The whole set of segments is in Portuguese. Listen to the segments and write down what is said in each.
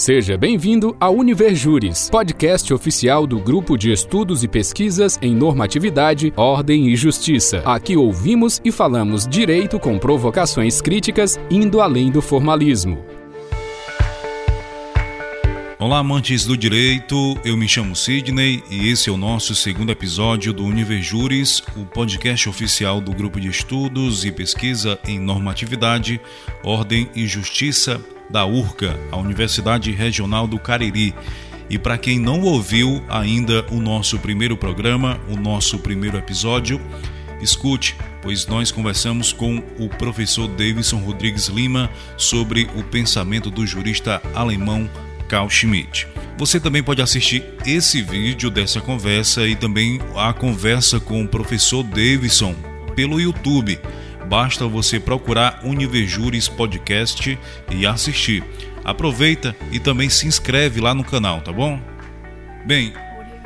Seja bem-vindo ao Univerjures, podcast oficial do Grupo de Estudos e Pesquisas em Normatividade, Ordem e Justiça. Aqui ouvimos e falamos direito com provocações críticas, indo além do formalismo. Olá, amantes do direito. Eu me chamo Sidney e esse é o nosso segundo episódio do Univerjures, o podcast oficial do Grupo de Estudos e Pesquisa em Normatividade, Ordem e Justiça da URCA, a Universidade Regional do Cariri. E para quem não ouviu ainda o nosso primeiro programa, o nosso primeiro episódio, escute, pois nós conversamos com o professor Davidson Rodrigues Lima sobre o pensamento do jurista alemão Carl Schmitt. Você também pode assistir esse vídeo dessa conversa e também a conversa com o professor Davidson pelo YouTube basta você procurar Univerjures Podcast e assistir. Aproveita e também se inscreve lá no canal, tá bom? Bem,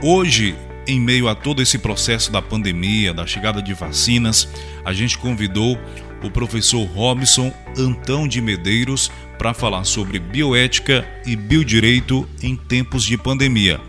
hoje, em meio a todo esse processo da pandemia, da chegada de vacinas, a gente convidou o professor Robson Antão de Medeiros para falar sobre bioética e biodireito em tempos de pandemia.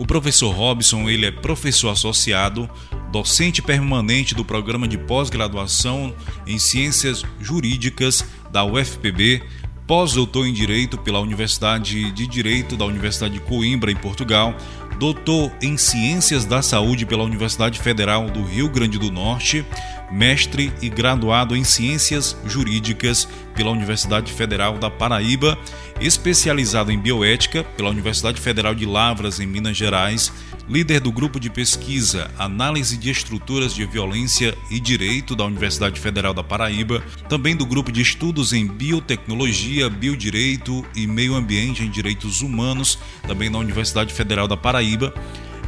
O professor Robson ele é professor associado docente permanente do programa de pós-graduação em Ciências Jurídicas da UFPB, pós-doutor em Direito pela Universidade de Direito da Universidade de Coimbra, em Portugal, doutor em Ciências da Saúde pela Universidade Federal do Rio Grande do Norte, mestre e graduado em Ciências Jurídicas pela Universidade Federal da Paraíba, especializado em Bioética pela Universidade Federal de Lavras, em Minas Gerais, líder do grupo de pesquisa Análise de Estruturas de Violência e Direito da Universidade Federal da Paraíba, também do grupo de estudos em Biotecnologia, Biodireito e Meio Ambiente em Direitos Humanos, também na Universidade Federal da Paraíba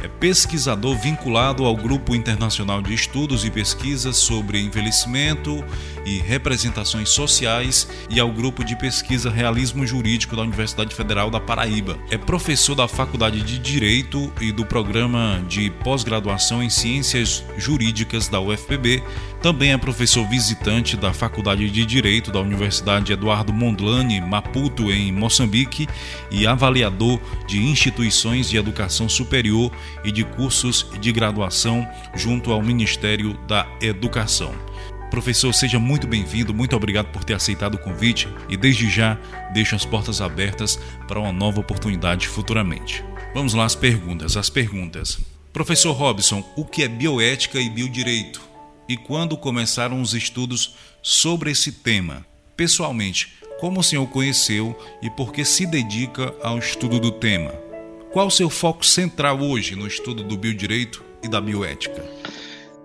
é pesquisador vinculado ao Grupo Internacional de Estudos e Pesquisas sobre Envelhecimento e Representações Sociais e ao Grupo de Pesquisa Realismo Jurídico da Universidade Federal da Paraíba. É professor da Faculdade de Direito e do Programa de Pós-Graduação em Ciências Jurídicas da UFPB. Também é professor visitante da Faculdade de Direito da Universidade Eduardo Mondlane, Maputo, em Moçambique, e avaliador de instituições de educação superior e de cursos de graduação junto ao Ministério da Educação. Professor, seja muito bem-vindo, muito obrigado por ter aceitado o convite e desde já deixo as portas abertas para uma nova oportunidade futuramente. Vamos lá às perguntas. As perguntas. Professor Robson, o que é bioética e biodireito? E quando começaram os estudos sobre esse tema? Pessoalmente, como o senhor conheceu e por que se dedica ao estudo do tema? Qual o seu foco central hoje no estudo do biodireito e da bioética?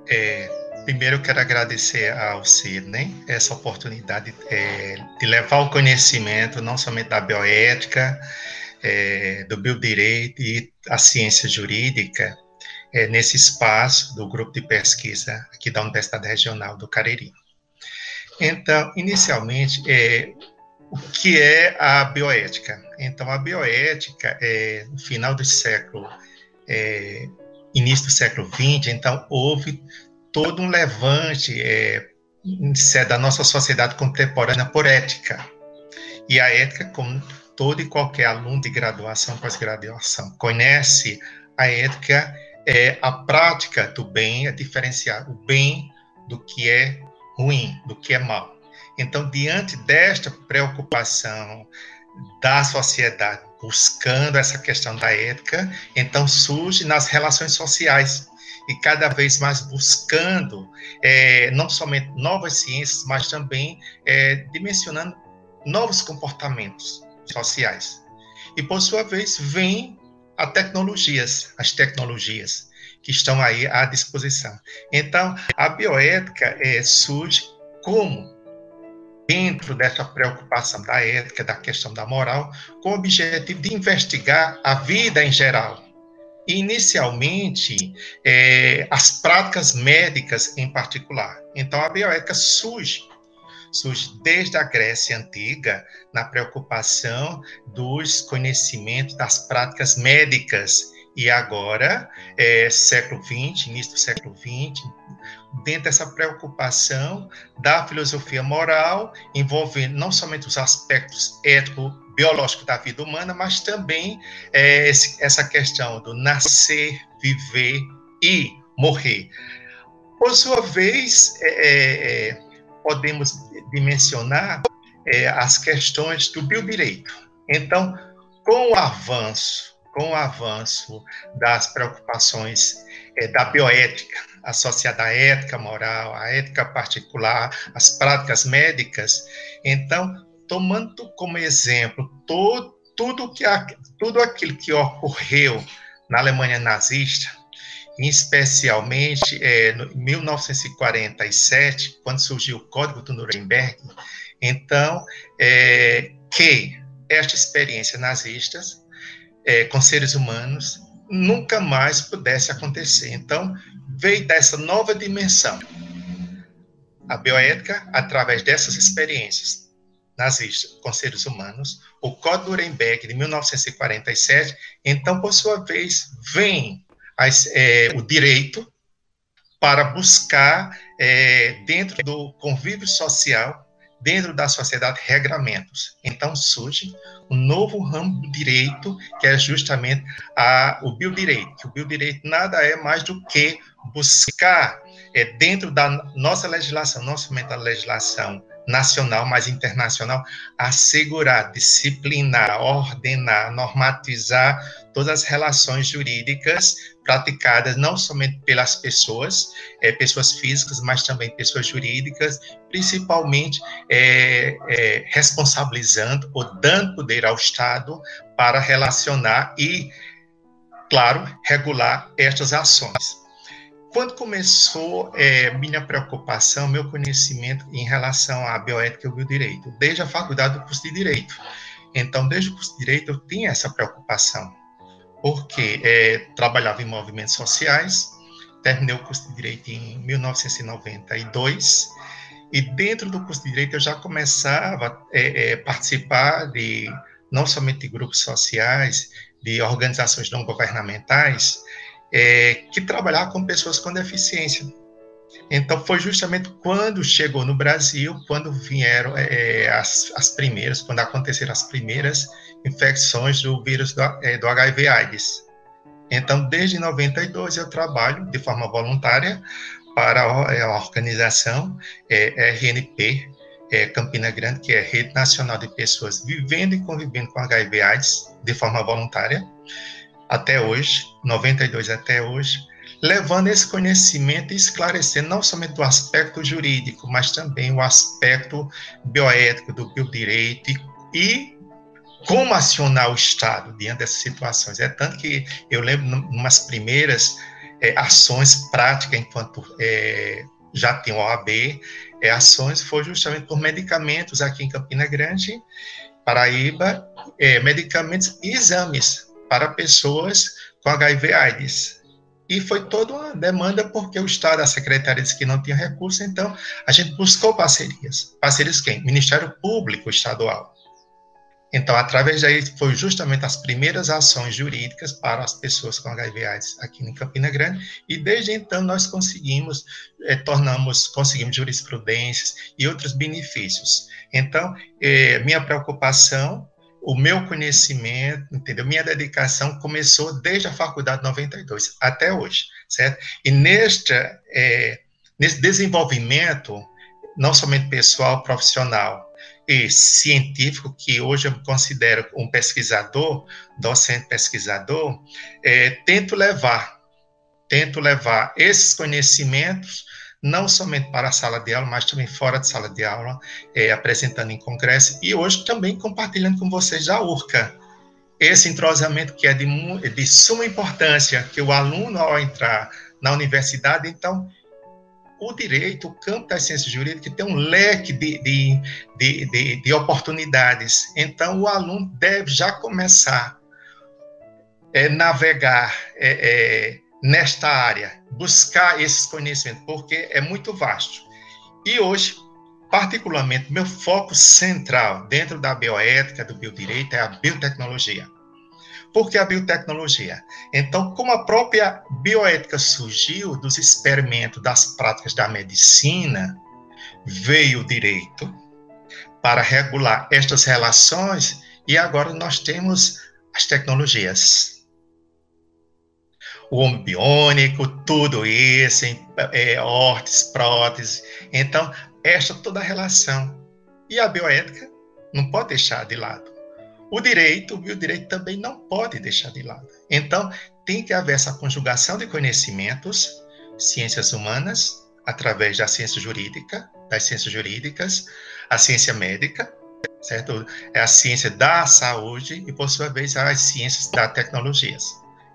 É, primeiro, quero agradecer ao Sidney essa oportunidade é, de levar o conhecimento não somente da bioética, é, do biodireito e a ciência jurídica é, nesse espaço do grupo de pesquisa aqui da Universidade Regional do Cariri. Então, inicialmente, é, o que é a bioética. Então, a bioética, é, no final do século, é, início do século XX, então, houve todo um levante é, da nossa sociedade contemporânea por ética. E a ética, como todo e qualquer aluno de graduação, pós-graduação, conhece a ética, é a prática do bem, é diferenciar o bem do que é ruim, do que é mal. Então, diante desta preocupação da sociedade buscando essa questão da ética, então surge nas relações sociais e cada vez mais buscando é, não somente novas ciências, mas também é, dimensionando novos comportamentos sociais. E por sua vez vem as tecnologias, as tecnologias que estão aí à disposição. Então, a bioética é, surge como dentro dessa preocupação da ética, da questão da moral, com o objetivo de investigar a vida em geral. Inicialmente, é, as práticas médicas em particular. Então, a bioética surge surge desde a Grécia Antiga, na preocupação dos conhecimentos das práticas médicas E agora, é, século XX, início do século XX, dentro dessa preocupação da filosofia moral, envolvendo não somente os aspectos ético-biológicos da vida humana, mas também é, essa questão do nascer, viver e morrer. Por sua vez, é, é, é podemos dimensionar é, as questões do biodireito. Então, com o avanço, com o avanço das preocupações é, da bioética, associada à ética moral, à ética particular, às práticas médicas, então, tomando como exemplo todo, tudo, que, tudo aquilo que ocorreu na Alemanha nazista, especialmente é, em 1947, quando surgiu o Código do Nuremberg, então, é, que esta experiência nazista é, com seres humanos nunca mais pudesse acontecer. Então, veio dessa nova dimensão. A bioética, através dessas experiências nazistas com seres humanos, o Código Nuremberg de 1947, então, por sua vez, vem as, é, o direito para buscar, é, dentro do convívio social, dentro da sociedade, regramentos. Então surge um novo ramo do direito, que é justamente a, o biodireito. O biodireito nada é mais do que buscar, é, dentro da nossa legislação, não somente da legislação nacional, mas internacional, assegurar, disciplinar, ordenar, normatizar todas as relações jurídicas praticadas não somente pelas pessoas, é, pessoas físicas, mas também pessoas jurídicas, principalmente é, é, responsabilizando ou dando poder ao Estado para relacionar e, claro, regular estas ações. Quando começou é, minha preocupação, meu conhecimento em relação à bioética e ao biodireito? Desde a faculdade do curso de Direito. Então, desde o curso de Direito, eu tinha essa preocupação porque é, trabalhava em movimentos sociais, terminei o curso de Direito em 1992, e dentro do curso de Direito eu já começava a é, é, participar de, não somente de grupos sociais, de organizações não governamentais, é, que trabalhavam com pessoas com deficiência. Então, foi justamente quando chegou no Brasil, quando vieram é, as, as primeiras, quando aconteceram as primeiras infecções do vírus do, é, do HIV/AIDS. Então, desde 92 eu trabalho de forma voluntária para a, é, a organização é, RNP é, Campina Grande, que é Rede Nacional de Pessoas Vivendo e Convivendo com HIV/AIDS de forma voluntária, até hoje, 92 até hoje, levando esse conhecimento e esclarecendo não somente o aspecto jurídico, mas também o aspecto bioético do biodireito e, e como acionar o Estado diante dessas situações. É tanto que eu lembro, umas primeiras é, ações práticas, enquanto é, já tinha o OAB, é, ações foi justamente por medicamentos aqui em Campina Grande, Paraíba, é, medicamentos e exames para pessoas com HIV/AIDS. E foi toda uma demanda porque o Estado, a Secretaria disse que não tinha recurso, então a gente buscou parcerias. Parcerias quem? Ministério Público Estadual. Então, através daí, foi justamente as primeiras ações jurídicas para as pessoas com HIV/AIDS aqui em Campina Grande, e desde então nós conseguimos, eh, tornamos, conseguimos jurisprudências e outros benefícios. Então, eh, minha preocupação, o meu conhecimento, entendeu? Minha dedicação começou desde a faculdade 92 até hoje, certo? E neste, eh, nesse desenvolvimento, não somente pessoal, profissional, científico, que hoje eu me considero um pesquisador, docente pesquisador, é, tento levar, tento levar esses conhecimentos não somente para a sala de aula, mas também fora de sala de aula, é, apresentando em congresso e hoje também compartilhando com vocês da URCA. Esse entrosamento que é de, de suma importância, que o aluno, ao entrar na universidade, então, o direito, o campo das ciências jurídicas tem um leque de, de, de, de, de oportunidades. Então, o aluno deve já começar a é, navegar é, é, nesta área, buscar esses conhecimentos, porque é muito vasto. E hoje, particularmente, meu foco central dentro da bioética, do biodireito, é a biotecnologia. Por que a biotecnologia? Então, como a própria bioética surgiu dos experimentos, das práticas da medicina, veio o direito para regular estas relações e agora nós temos as tecnologias. O homem biônico, tudo isso, é, órteses, próteses. Então, esta toda a relação. E a bioética não pode deixar de lado. O direito, o direito também não pode deixar de lado. Então, tem que haver essa conjugação de conhecimentos, ciências humanas, através da ciência jurídica, das ciências jurídicas, a ciência médica, certo? É a ciência da saúde e, por sua vez, as ciências das tecnologias.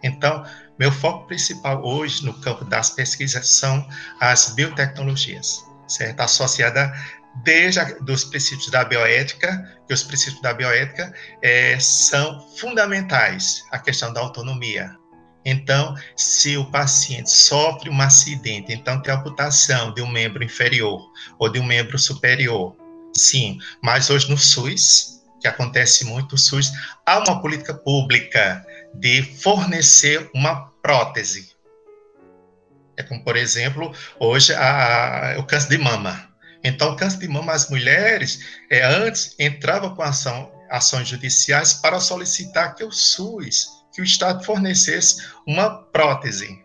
Então, meu foco principal hoje no campo das pesquisas são as biotecnologias, certo? Associada desde a, dos princípios da bioética, que os princípios da bioética é, são fundamentais, a questão da autonomia. Então, se o paciente sofre um acidente, então tem amputação de um membro inferior ou de um membro superior, sim, mas hoje no SUS, que acontece muito no SUS, há uma política pública de fornecer uma prótese. É como, por exemplo, hoje a, a, o câncer de mama então, o câncer de mama, as mulheres, é, antes, entravam com ação, ações judiciais para solicitar que o SUS, que o Estado fornecesse uma prótese.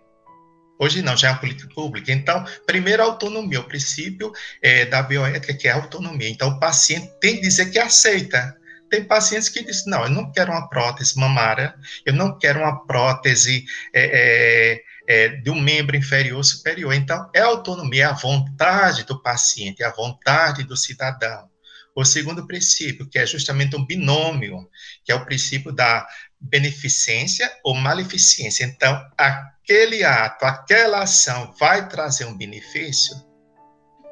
Hoje não, já é uma política pública. Então, primeiro, a autonomia, o princípio é, da bioética, que é a autonomia. Então, o paciente tem que dizer que aceita. Tem pacientes que dizem, não, eu não quero uma prótese mamária, eu não quero uma prótese é, é, é, de um membro inferior superior. Então, é a autonomia, é a vontade do paciente, é a vontade do cidadão. O segundo princípio, que é justamente um binômio, que é o princípio da beneficência ou maleficência. Então, aquele ato, aquela ação vai trazer um benefício?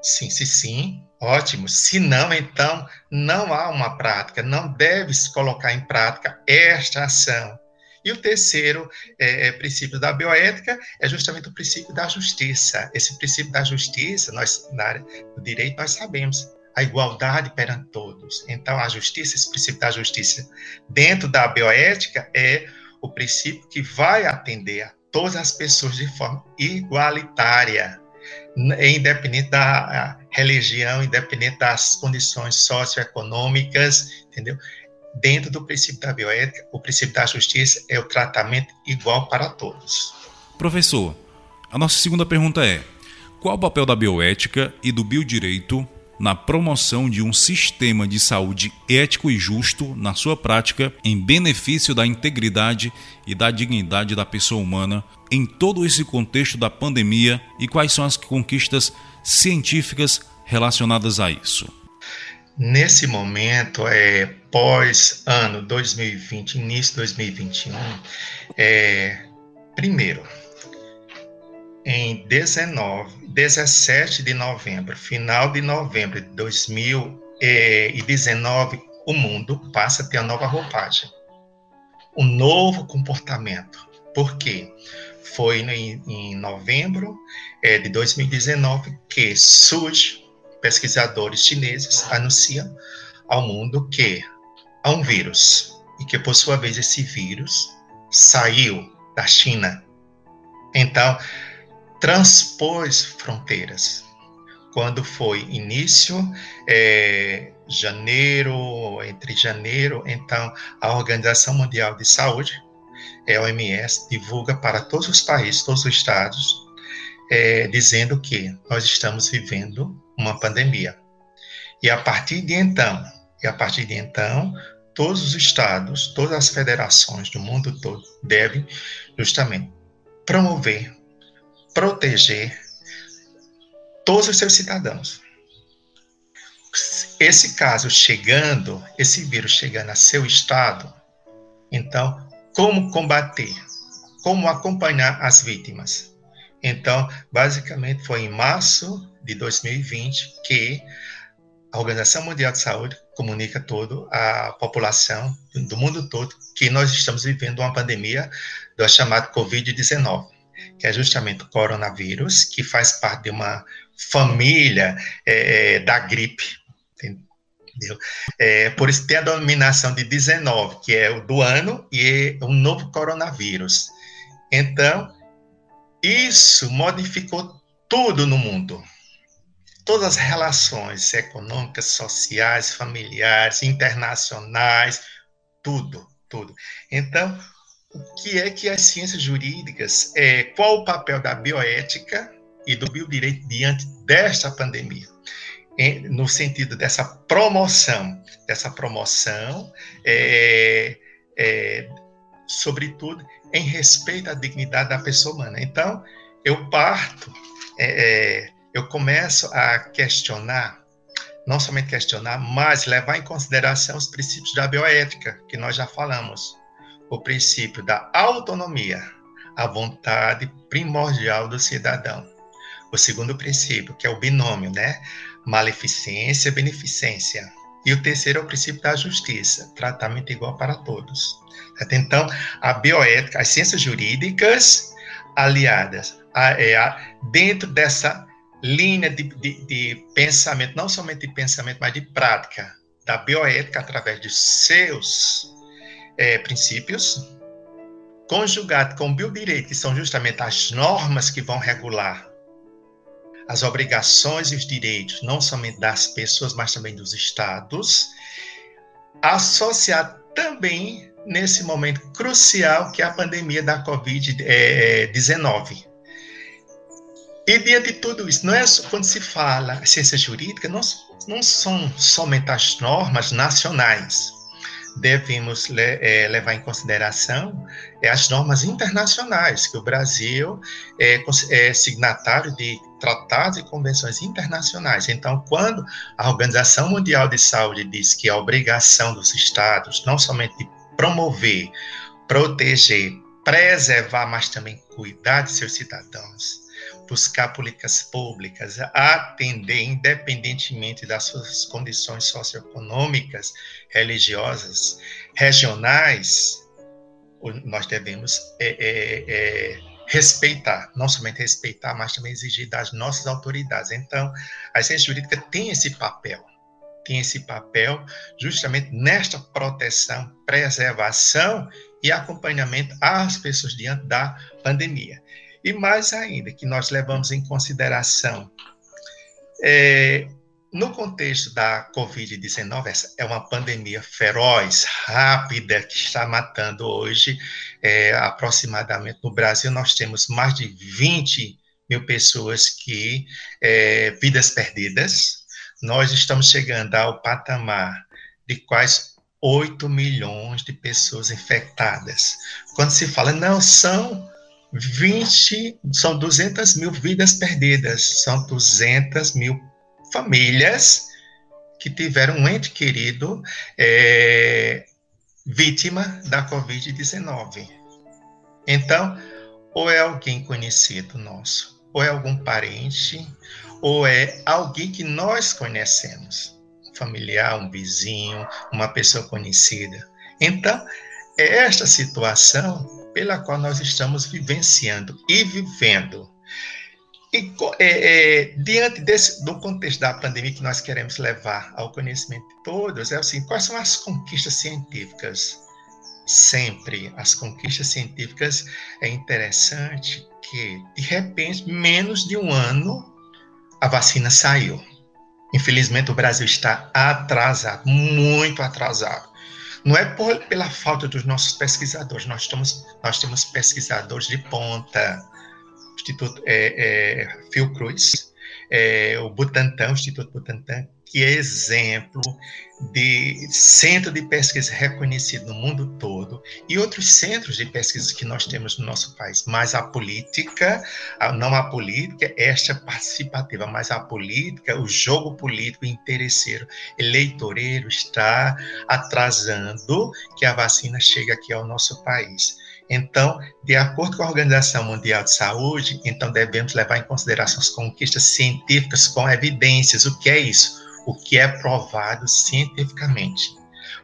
Sim, sim, sim, ótimo. Se não, então, não há uma prática, não deve se colocar em prática esta ação. E o terceiro é, é, princípio da bioética é justamente o princípio da justiça. Esse princípio da justiça, nós, na área do direito, nós sabemos a igualdade perante todos. Então, a justiça, esse princípio da justiça dentro da bioética é o princípio que vai atender a todas as pessoas de forma igualitária, independente da religião, independente das condições socioeconômicas, entendeu? Dentro do princípio da bioética, o princípio da justiça é o tratamento igual para todos. Professor, a nossa segunda pergunta é: qual o papel da bioética e do biodireito na promoção de um sistema de saúde ético e justo na sua prática, em benefício da integridade e da dignidade da pessoa humana em todo esse contexto da pandemia e quais são as conquistas científicas relacionadas a isso? Nesse momento, é, pós ano 2020, início de 2021, é, primeiro, em 19, 17 de novembro, final de novembro de 2019, o mundo passa a ter uma nova roupagem, um novo comportamento. Por quê? Foi em, em novembro é, de 2019 que surge pesquisadores chineses anunciam ao mundo que há um vírus e que, por sua vez, esse vírus saiu da China. Então, transpôs fronteiras. Quando foi início, é, janeiro, entre janeiro, então, a Organização Mundial de Saúde, é, OMS, divulga para todos os países, todos os estados, é, dizendo que nós estamos vivendo uma pandemia. E a partir de então, e a partir de então, todos os estados, todas as federações do mundo todo devem justamente promover, proteger todos os seus cidadãos. Esse caso chegando, esse vírus chegando a seu estado, então, como combater? Como acompanhar as vítimas? Então, basicamente, foi em março de 2020 que a Organização Mundial de Saúde comunica todo a população do mundo todo que nós estamos vivendo uma pandemia do chamado Covid-19, que é justamente o coronavírus, que faz parte de uma família é, da gripe. entendeu? É, por isso tem a dominação de 19, que é o do ano, e um novo coronavírus. Então, isso modificou tudo no mundo. Todas as relações econômicas, sociais, familiares, internacionais, tudo, tudo. Então, o que é que as ciências jurídicas, é, qual o papel da bioética e do biodireito diante desta pandemia? Em, no sentido dessa promoção, dessa promoção, é, é, sobretudo em respeito à dignidade da pessoa humana. Então, eu parto, é, é, eu começo a questionar, não somente questionar, mas levar em consideração os princípios da bioética, que nós já falamos. O princípio da autonomia, a vontade primordial do cidadão. O segundo princípio, que é o binômio, né? Maleficência, beneficência. E o terceiro é o princípio da justiça, tratamento igual para todos. Então, a bioética, as ciências jurídicas aliadas a, é, a, dentro dessa linha de, de, de, pensamento, não somente de pensamento, mas de prática da bioética através de seus é, princípios, conjugado com o biodireito, que são justamente as normas que vão regular as obrigações e os direitos, não somente das pessoas, mas também dos estados, associado também nesse momento crucial que é a pandemia da Covid-19. E diante de tudo isso, não é quando se fala ciência jurídica, não, não são somente as normas nacionais. Devemos é, levar em consideração é, as normas internacionais, que o Brasil é, é signatário de tratados e convenções internacionais. Então, quando a Organização Mundial de Saúde diz que a obrigação dos estados, não somente de promover, proteger, preservar, mas também cuidar de seus cidadãos, buscar políticas públicas, atender independentemente das suas condições socioeconômicas, religiosas, regionais, nós devemos é, é, é, respeitar, não somente respeitar, mas também exigir das nossas autoridades. Então, a ciência jurídica tem esse papel tem esse papel justamente nesta proteção, preservação e acompanhamento às pessoas diante da pandemia. E mais ainda, que nós levamos em consideração, é, no contexto da Covid-19, essa é uma pandemia feroz, rápida, que está matando hoje, é, aproximadamente no Brasil, nós temos mais de 20 mil pessoas que, é, vidas perdidas, nós estamos chegando ao patamar de quase 8 milhões de pessoas infectadas. Quando se fala, não, são 20, são 200 mil vidas perdidas, são 200 mil famílias que tiveram um ente querido é, vítima da Covid-19. Então, ou é alguém conhecido nosso, ou é algum parente, ou é alguém que nós conhecemos, familiar, um vizinho, uma pessoa conhecida. Então, é esta situação pela qual nós estamos vivenciando e vivendo. E é, é, diante desse, do contexto da pandemia que nós queremos levar ao conhecimento de todos, é assim, quais são as conquistas científicas? Sempre as conquistas científicas é interessante que, de repente, menos de um ano a vacina saiu. Infelizmente, o Brasil está atrasado, muito atrasado. Não é por, pela falta dos nossos pesquisadores, nós, estamos, nós temos pesquisadores de ponta, Instituto é, é, Fiocruz, é, o Butantan, o Instituto Butantan, exemplo de centro de pesquisa reconhecido no mundo todo e outros centros de pesquisa que nós temos no nosso país. Mas a política, não a política, esta participativa, mas a política, o jogo político interesseiro, eleitoreiro, está atrasando que a vacina chegue aqui ao nosso país. Então, de acordo com a Organização Mundial de Saúde, então devemos levar em consideração as conquistas científicas com evidências. O que é isso? O que é provado cientificamente.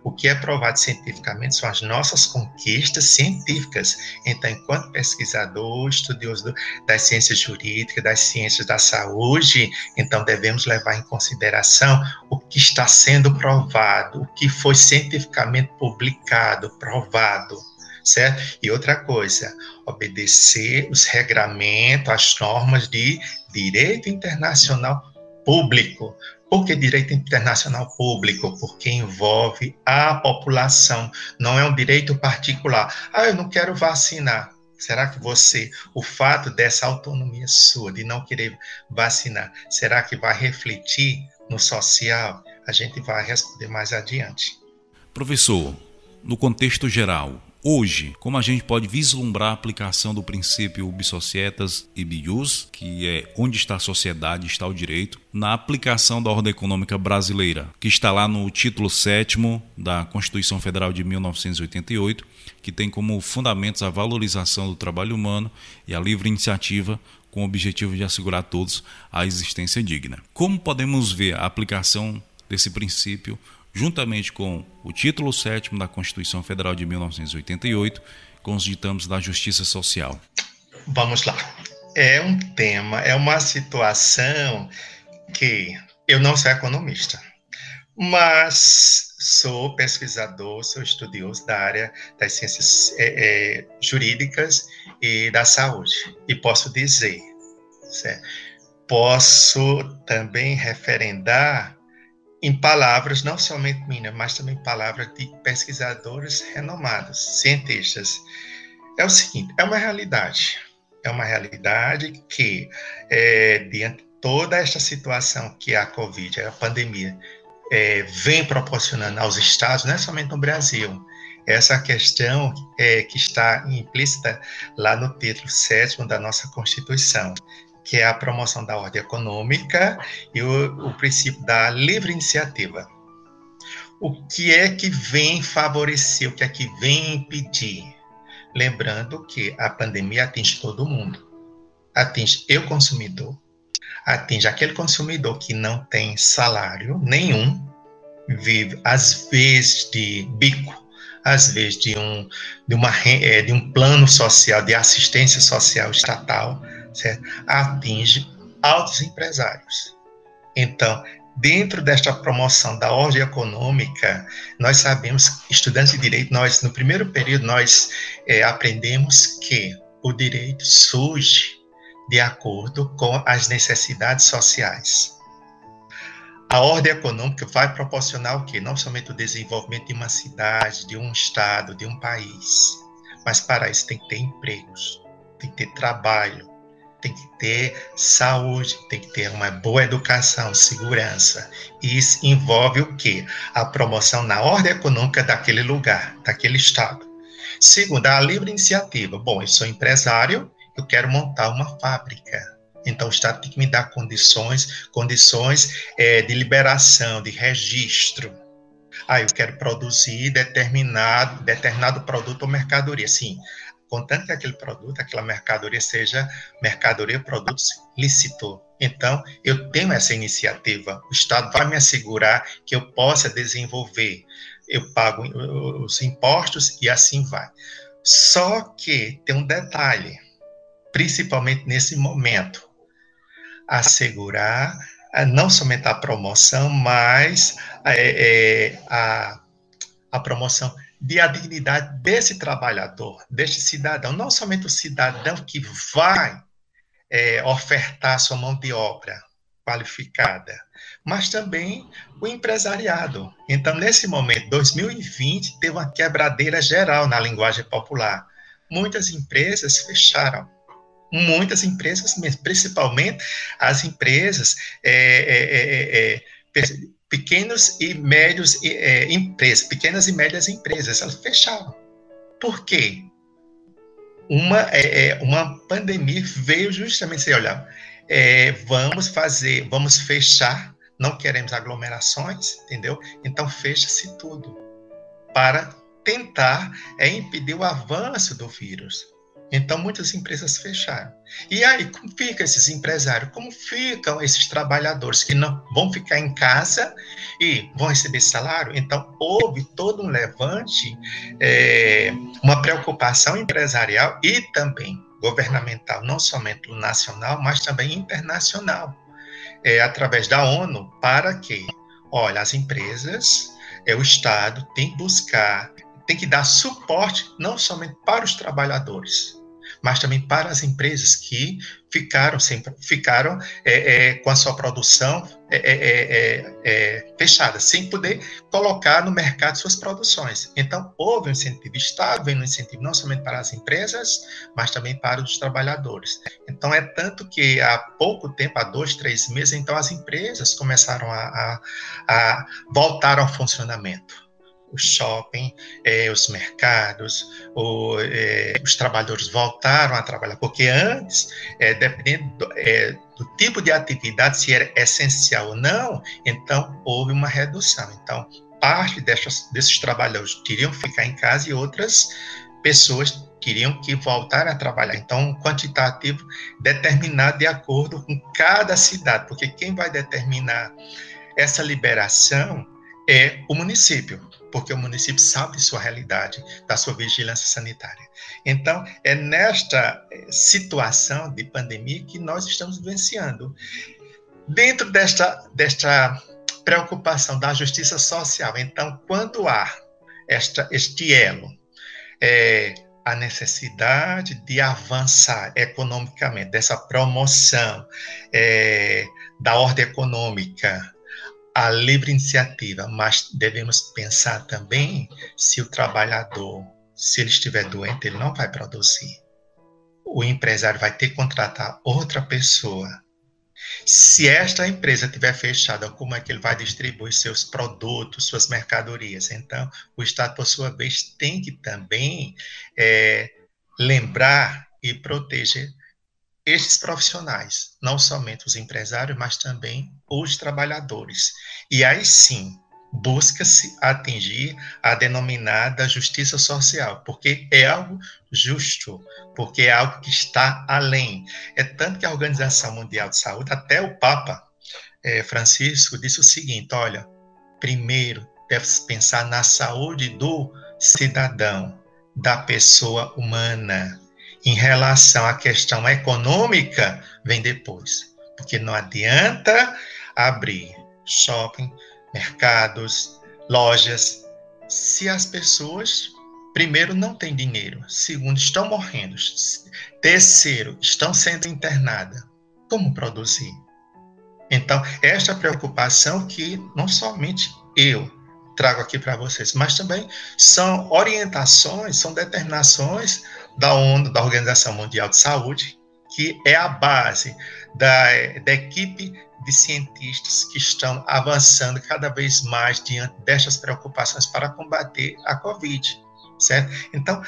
O que é provado cientificamente são as nossas conquistas científicas. Então, enquanto pesquisador, estudioso das ciências jurídicas, das ciências da saúde, então devemos levar em consideração o que está sendo provado, o que foi cientificamente publicado, provado, certo? E outra coisa, obedecer os regramentos, as normas de direito internacional público. Por que direito internacional público? Porque envolve a população, não é um direito particular. Ah, eu não quero vacinar. Será que você, o fato dessa autonomia sua, de não querer vacinar, será que vai refletir no social? A gente vai responder mais adiante. Professor, no contexto geral, Hoje, como a gente pode vislumbrar a aplicação do princípio Ubisocietas e Bius, que é onde está a sociedade, está o direito, na aplicação da ordem econômica brasileira, que está lá no título 7 da Constituição Federal de 1988, que tem como fundamentos a valorização do trabalho humano e a livre iniciativa com o objetivo de assegurar a todos a existência digna. Como podemos ver a aplicação desse princípio juntamente com o título 7 da Constituição Federal de 1988, com os ditames da Justiça Social. Vamos lá. É um tema, é uma situação que eu não sou economista, mas sou pesquisador, sou estudioso da área das ciências é, é, jurídicas e da saúde. E posso dizer, certo? posso também referendar em palavras não somente minhas, mas também palavras de pesquisadores renomados, cientistas. É o seguinte: é uma realidade. É uma realidade que, é, diante de toda esta situação que é a Covid, a pandemia, é, vem proporcionando aos estados, não é somente no Brasil, essa questão é, que está implícita lá no título 7 da nossa Constituição, que é a promoção da ordem econômica e o, o princípio da livre iniciativa. O que é que vem favorecer, o que é que vem impedir? Lembrando que a pandemia atinge todo mundo. Atinge eu, consumidor, atinge aquele consumidor que não tem salário nenhum, vive às vezes de bico, às vezes de um, de, uma, é, de um plano social, de assistência social estatal, certo? atinge altos empresários. Então, dentro desta promoção da ordem econômica, nós sabemos, estudantes de direito, nós no primeiro período nós é, aprendemos que o direito surge de acordo com as necessidades sociais. A ordem econômica vai proporcionar o quê? Não somente o desenvolvimento de uma cidade, de um estado, de um país, mas para isso tem que ter empregos, tem que ter trabalho, tem que ter saúde, tem que ter uma boa educação, segurança. E isso envolve o quê? A promoção na ordem econômica daquele lugar, daquele estado. Segundo, a livre iniciativa. Bom, eu sou empresário, eu quero montar uma fábrica. Então, o Estado tem que me dar condições, condições é, de liberação, de registro. Ah, eu quero produzir determinado, determinado produto ou mercadoria. Sim, contanto que aquele produto, aquela mercadoria seja mercadoria, produto lícito. Então, eu tenho essa iniciativa. O Estado vai me assegurar que eu possa desenvolver. Eu pago os impostos e assim vai. Só que tem um detalhe, principalmente nesse momento, assegurar não somente a promoção, mas é, é, a, a promoção de a dignidade desse trabalhador, deste cidadão, não somente o cidadão que vai é, ofertar sua mão de obra qualificada, mas também o empresariado. Então, nesse momento, 2020, teve uma quebradeira geral na linguagem popular. Muitas empresas fecharam. Muitas empresas, principalmente as empresas é, é, é, é pequenos e médios é, empresas, pequenas e médias empresas, elas fecharam. Por quê? Uma, é, é uma pandemia veio justamente assim, olha, é, vamos fazer, vamos fechar, não queremos aglomerações, entendeu? Então fecha-se tudo para tentar é, impedir o avanço do vírus. Então, muitas empresas fecharam. E aí, como ficam esses empresários? Como ficam esses trabalhadores que não vão ficar em casa e vão receber salário? Então, houve todo um levante, é, uma preocupação empresarial e também governamental, não somente nacional, mas também internacional, é, através da ONU, para que olha, as empresas, é o Estado tem que buscar, tem que dar suporte não somente para os trabalhadores, mas também para as empresas que ficaram, sempre, ficaram é, é, com a sua produção é, é, é, é, fechada, sem poder colocar no mercado suas produções. Então, houve um incentivo, está havendo um incentivo não somente para as empresas, mas também para os trabalhadores. Então, é tanto que há pouco tempo, há dois, três meses, então as empresas começaram a, a, a voltar ao funcionamento o shopping, é, os mercados, o, é, os trabalhadores voltaram a trabalhar, porque antes, é, dependendo do, do, tipo de atividade, se era essencial ou não, então houve uma redução. Então, parte desses trabalhadores queriam ficar em casa e outras pessoas queriam que voltar a trabalhar. Então, um quantitativo determinado de acordo com cada cidade, porque quem vai determinar essa liberação é o município porque o município sabe sua realidade, da sua vigilância sanitária. Então, é nesta eh, situação de pandemia que nós estamos vivenciando. Dentro desta, desta preocupação da justiça social, então, quando há esta, este elo, é, a necessidade de avançar economicamente, dessa promoção é, da ordem econômica, a livre iniciativa, mas devemos pensar também se o trabalhador, se ele estiver doente, ele não vai produzir. O empresário vai ter que contratar outra pessoa. Se esta empresa estiver fechada, como é que ele vai distribuir seus produtos, suas mercadorias? Então, o Estado, por sua vez, tem que também é, lembrar e proteger estes profissionais, não somente os empresários, mas também os trabalhadores. E aí sim, busca-se atingir a denominada justiça social, porque é algo justo, porque é algo que está além. É tanto que a Organização Mundial de Saúde, até o Papa é, Francisco, disse o seguinte: olha, primeiro deve-se pensar na saúde do cidadão, da pessoa humana em relação à questão econômica vem depois. Porque não adianta abrir shopping, mercados, lojas, se as pessoas, primeiro, não têm dinheiro, segundo, estão morrendo, terceiro, estão sendo internadas. Como produzir? Então, esta preocupação que não somente eu trago aqui para vocês, mas também são orientações, são determinações da ONU, da Organização Mundial de Saúde, que é a base da, da equipe de cientistas que estão avançando cada vez mais diante destas preocupações para combater a Covid, certo? Então,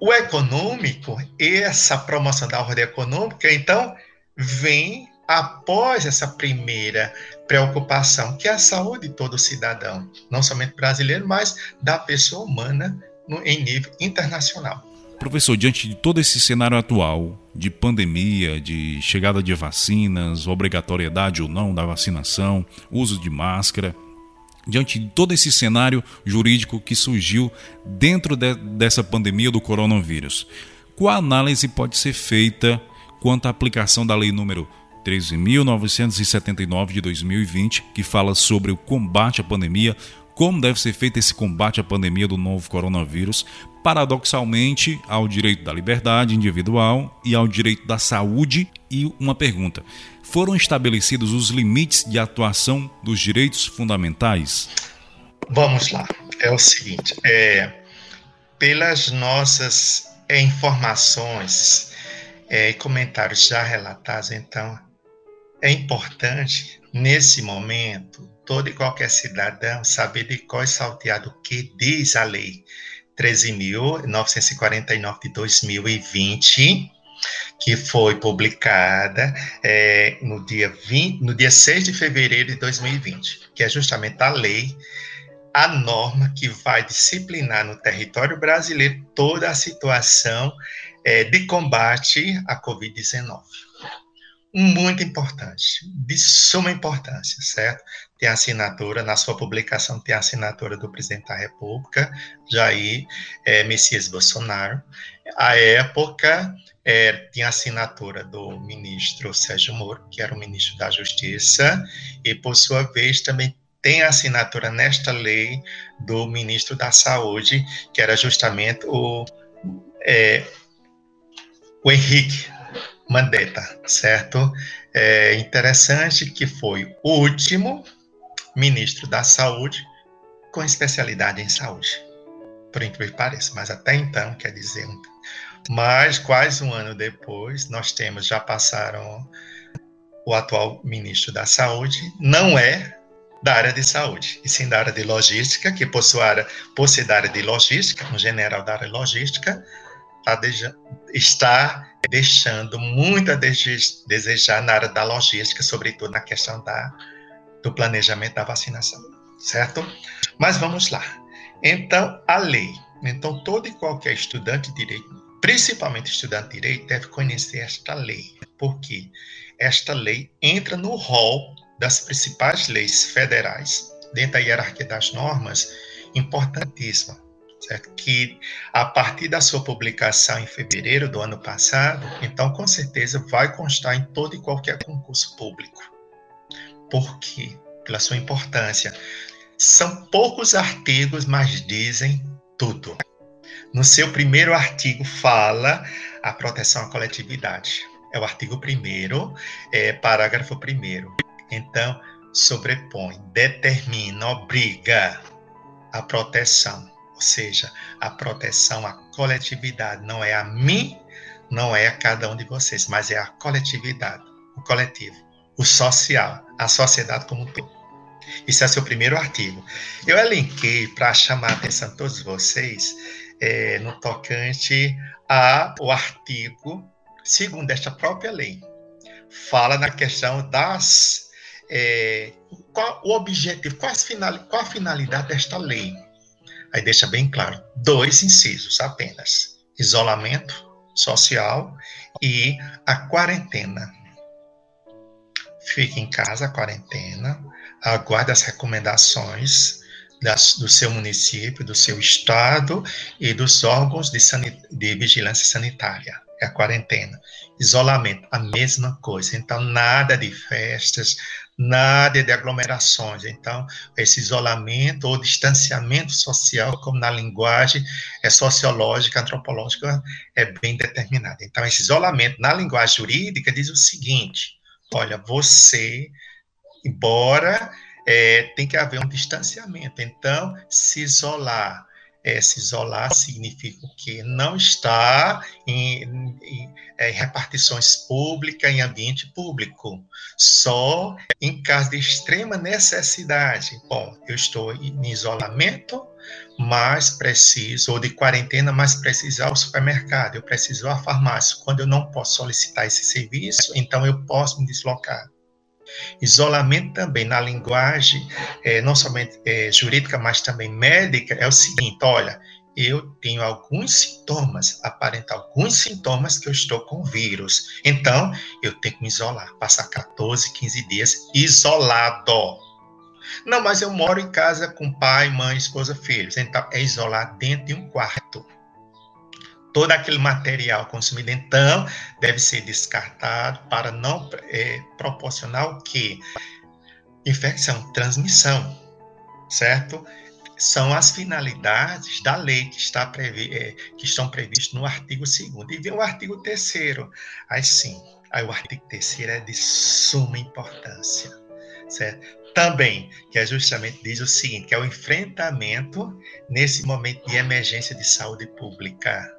o econômico, essa promoção da ordem econômica, então, vem após essa primeira preocupação, que é a saúde de todo cidadão, não somente brasileiro, mas da pessoa humana no, em nível internacional. Professor, diante de todo esse cenário atual de pandemia, de chegada de vacinas, obrigatoriedade ou não da vacinação, uso de máscara, diante de todo esse cenário jurídico que surgiu dentro de, dessa pandemia do coronavírus, qual análise pode ser feita quanto à aplicação da lei número 13.979 de 2020, que fala sobre o combate à pandemia, como deve ser feito esse combate à pandemia do novo coronavírus, paradoxalmente ao direito da liberdade individual e ao direito da saúde. E uma pergunta: foram estabelecidos os limites de atuação dos direitos fundamentais? Vamos lá. É o seguinte: é, pelas nossas é, informações é, e comentários já relatados, então, é importante, nesse momento, todo e qualquer cidadão saber de qual é salteado o que diz a lei 13.949 de 2020, que foi publicada é, no, dia 20, no dia 6 de fevereiro de 2020, que é justamente a lei, a norma que vai disciplinar no território brasileiro toda a situação é, de combate à Covid-19 muito importante, de suma importância, certo? Tem assinatura, na sua publicação tem assinatura do presidente da República, Jair é, Messias Bolsonaro. À época, é, tinha assinatura do ministro Sérgio Moro, que era o ministro da Justiça, e, por sua vez, também tem assinatura nesta lei do ministro da Saúde, que era justamente o, é, o Henrique Mandetta, certo? É interessante que foi o último ministro da Saúde com especialidade em saúde, por incrível que pareça, mas até então, quer dizer, mas quase um ano depois, nós temos, já passaram o atual ministro da Saúde, não é da área de saúde, e sim da área de logística, que por, sua área, por ser da área de logística, um general da área de logística, tá está deixando muito a desejar na área da logística, sobretudo na questão da, do planejamento da vacinação, certo? Mas vamos lá. Então, a lei. Então, todo e qualquer estudante de direito, principalmente estudante de direito, deve conhecer esta lei. Por quê? Esta lei entra no rol das principais leis federais, dentro da hierarquia das normas, importantíssima certo? que a partir da sua publicação em fevereiro do ano passado, então com certeza vai constar em todo e qualquer concurso público. Por quê? Pela sua importância. São poucos artigos, mas dizem tudo. No seu primeiro artigo fala a proteção à coletividade. É o artigo 1 é, parágrafo 1 Então, sobrepõe, determina, obriga a proteção ou seja, a proteção à coletividade não é a mim, não é a cada um de vocês, mas é a coletividade, o coletivo, o social, a sociedade como um todo. Esse é seu primeiro artigo. Eu elenquei para chamar a atenção de todos vocês é, no tocante ao artigo segundo esta própria lei. Fala na questão das. É, qual o objetivo, qual, final, qual a finalidade desta lei? Aí deixa bem claro, dois incisos apenas: isolamento social e a quarentena. Fique em casa, quarentena, aguarde as recomendações das, do seu município, do seu estado e dos órgãos de, de vigilância sanitária. É a quarentena. Isolamento, a mesma coisa. Então, nada de festas, nada de aglomerações. Então, esse isolamento ou distanciamento social, como na linguagem é sociológica, antropológica, é bem determinado. Então, esse isolamento na linguagem jurídica diz o seguinte: olha, você, embora é, tem que haver um distanciamento, então, se isolar é, se isolar significa o quê? Não estar em, em, é, em, repartições públicas, em ambiente público, só em caso de extrema necessidade. Bom, eu estou em isolamento, mas preciso, ou de quarentena, mas preciso ao supermercado, eu preciso à farmácia. Quando eu não posso solicitar esse serviço, então eu posso me deslocar. Isolamento também na linguagem, é, não somente é, jurídica, mas também médica, é o seguinte: olha, eu tenho alguns sintomas, aparenta alguns sintomas que eu estou com vírus. Então, eu tenho que me isolar, passar 14, 15 dias isolado. Não, mas eu moro em casa com pai, mãe, esposa, filhos. Então, é isolar dentro de um quarto todo aquele material consumido, então, deve ser descartado para não é, proporcionar o que? Infecção, transmissão, certo? São as finalidades da lei que, está previ é, que estão previstas no artigo 2 E vem o artigo 3 Aí sim, aí o artigo 3 é de suma importância, certo? Também, que é justamente diz o seguinte, que é o enfrentamento nesse momento de emergência de saúde pública,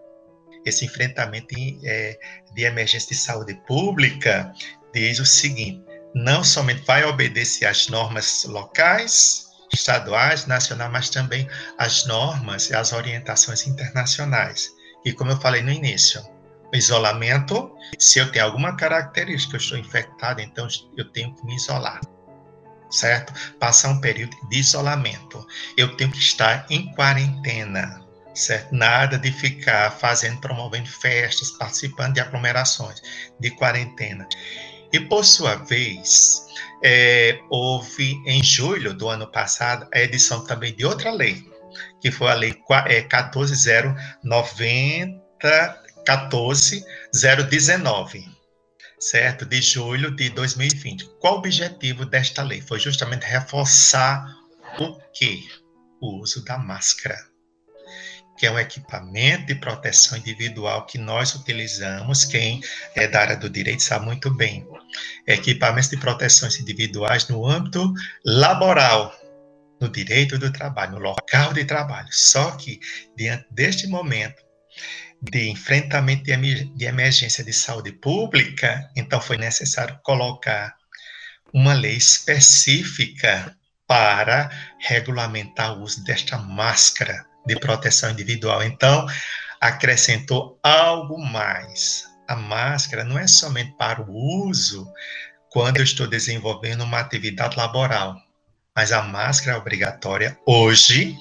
esse enfrentamento é, de emergência de saúde pública diz o seguinte: não somente vai obedecer às normas locais, estaduais, nacionais, mas também às normas e às orientações internacionais. E como eu falei no início, isolamento, se eu tenho alguma característica, eu estou infectado, então eu tenho que me isolar. Certo? Passar um período de isolamento. Eu tenho que estar em quarentena certo? Nada de ficar fazendo, promovendo festas, participando de aglomerações, de quarentena. E, por sua vez, é, houve em julho do ano passado a edição também de outra lei, que foi a Lei é, 14090, 14019, certo? De julho de 2020. Qual o objetivo desta lei? Foi justamente reforçar o que? O uso da máscara, que é um equipamento de proteção individual que nós utilizamos, quem é da área do direito sabe muito bem. Equipamentos de proteções individuais no âmbito laboral, no direito do trabalho, no local de trabalho. Só que, diante deste momento de enfrentamento de emergência de saúde pública, então foi necessário colocar uma lei específica para regulamentar o uso desta máscara de proteção individual. Então, acrescentou algo mais. A máscara não é somente para o uso quando eu estou desenvolvendo uma atividade laboral, mas a máscara é obrigatória hoje